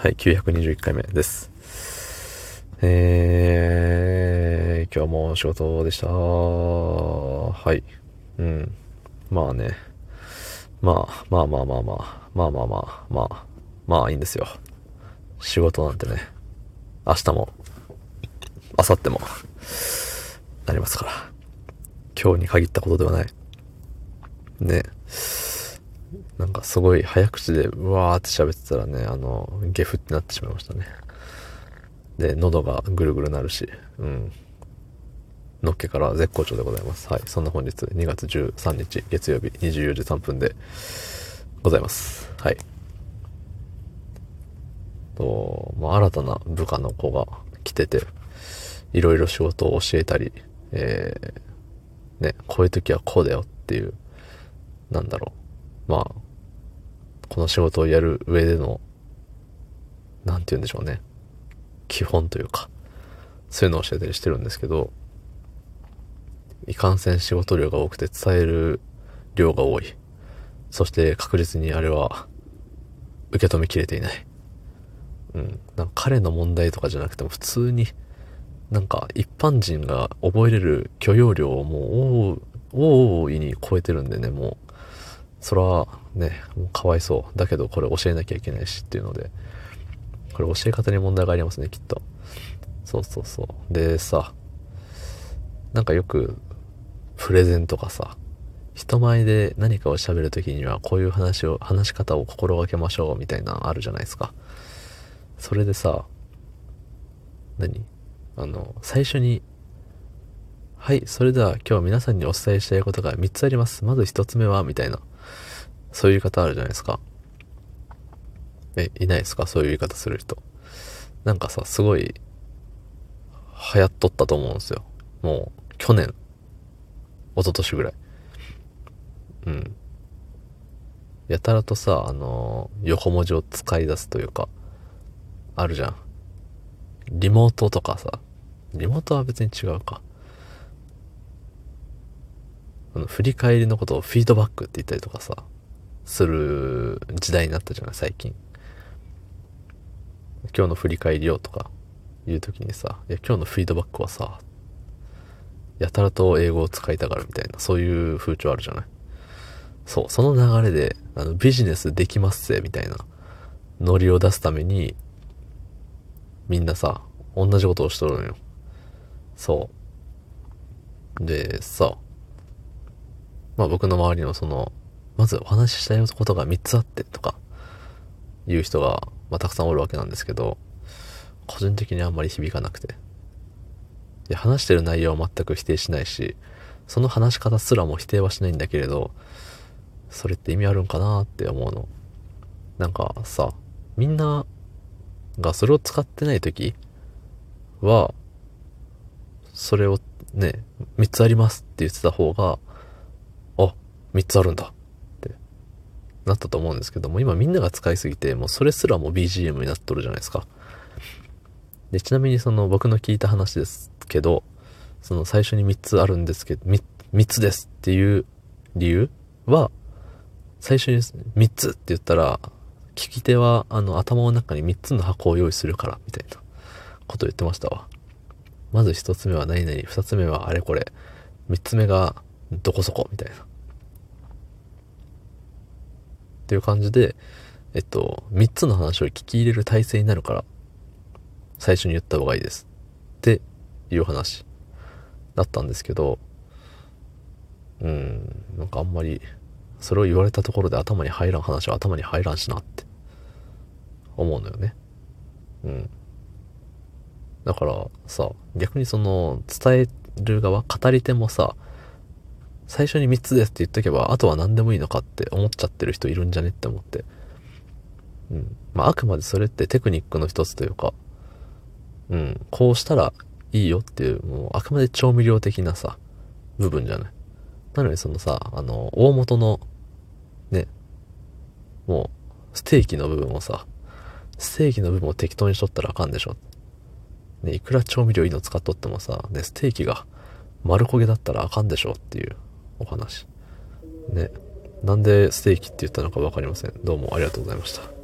はい、921回目です。えー、今日も仕事でした。はい。うん。まあね。まあ、まあまあまあまあ、まあまあまあ、まあ、まあいいんですよ。仕事なんてね、明日も、明後日も、なりますから。今日に限ったことではない。ね。なんかすごい早口でうわーって喋ってたらね、あの、ゲフってなってしまいましたね。で、喉がぐるぐるなるし、うん。のっけから絶好調でございます。はい。そんな本日2月13日月曜日24時3分でございます。はい。と、まあ、新たな部下の子が来てて、いろいろ仕事を教えたり、えー、ね、こういう時はこうだよっていう、なんだろう。まあ、この仕事をやる上での、なんて言うんでしょうね。基本というか、そういうのを教えたりしてるんですけど、いかんせん仕事量が多くて伝える量が多い。そして確実にあれは受け止めきれていない。うん。なんか彼の問題とかじゃなくても普通に、なんか一般人が覚えれる許容量をもう大大いに超えてるんでね、もう、それはね、かわいそう。だけどこれ教えなきゃいけないしっていうので、これ教え方に問題がありますね、きっと。そうそうそう。でさ、なんかよく、プレゼンとかさ、人前で何かを喋るときにはこういう話を、話し方を心がけましょうみたいなあるじゃないですか。それでさ、何？あの、最初に、はい、それでは今日皆さんにお伝えしたいことが3つあります。まず1つ目は、みたいな。そういう言い方あるじゃないですか。え、いないですか？そういう言い方する人。なんかさ、すごい、流行っとったと思うんですよ。もう、去年、一昨年ぐらい。うん。やたらとさ、あのー横文字を使い出すというか、あるじゃん。リモートとかさ、リモートは別に違うか。あの、振り返りのことをフィードバックって言ったりとかさ、する時代になったじゃない、最近。今日の振り返りをとか言うときにさ、いや、今日のフィードバックはさ、やたらと英語を使いたがるみたいな、そういう風潮あるじゃない？そう、その流れで、あの、ビジネスできますぜ、みたいな、ノリを出すために、みんなさ、同じことをしとるのよ。そう。で、さ、まあ僕の周りのその、まずお話ししたいことが3つあってとか、いう人が、まあたくさんおるわけなんですけど、個人的にあんまり響かなくて。いや、話してる内容は全く否定しないし、その話し方すらも否定はしないんだけれど、それって意味あるんかなって思うの。なんかさ、みんながそれを使ってない時は、それをね、3つありますって言ってた方が、あ、3つあるんだなったと思うんですけども、今みんなが使いすぎて、もうそれすらも BGM になっとるじゃないですか。で、ちなみにその僕の聞いた話ですけど、その最初に3つあるんですけど、3, 3つですっていう理由は、最初に3つって言ったら、聞き手はあの頭の中に3つの箱を用意するから、みたいなこと言ってましたわ。まず1つ目は何々、2つ目はあれこれ、3つ目がどこそこ、みたいな。っていう感じで、えっと、3つの話を聞き入れる体制になるから、最初に言った方がいいです。っていう話だったんですけど、うん、なんかあんまり、それを言われたところで頭に入らん話は頭に入らんしなって思うのよね。うん。だからさ、逆にその伝える側、語り手もさ、最初に3つですって言っとけば、あとは何でもいいのかって思っちゃってる人いるんじゃねって思って。うん。まあ、あくまでそれってテクニックの一つというか、うん、こうしたらいいよっていう、もうあくまで調味料的なさ、部分じゃない。なのにそのさ、あの、大元の、ね、もう、ステーキの部分をさ、ステーキの部分を適当にしとったらあかんでしょ。ね、いくら調味料いいの使っとってもさ、ね、ステーキが丸焦げだったらあかんでしょっていうお話。ね。なんでステーキって言ったのか分かりません。どうもありがとうございました。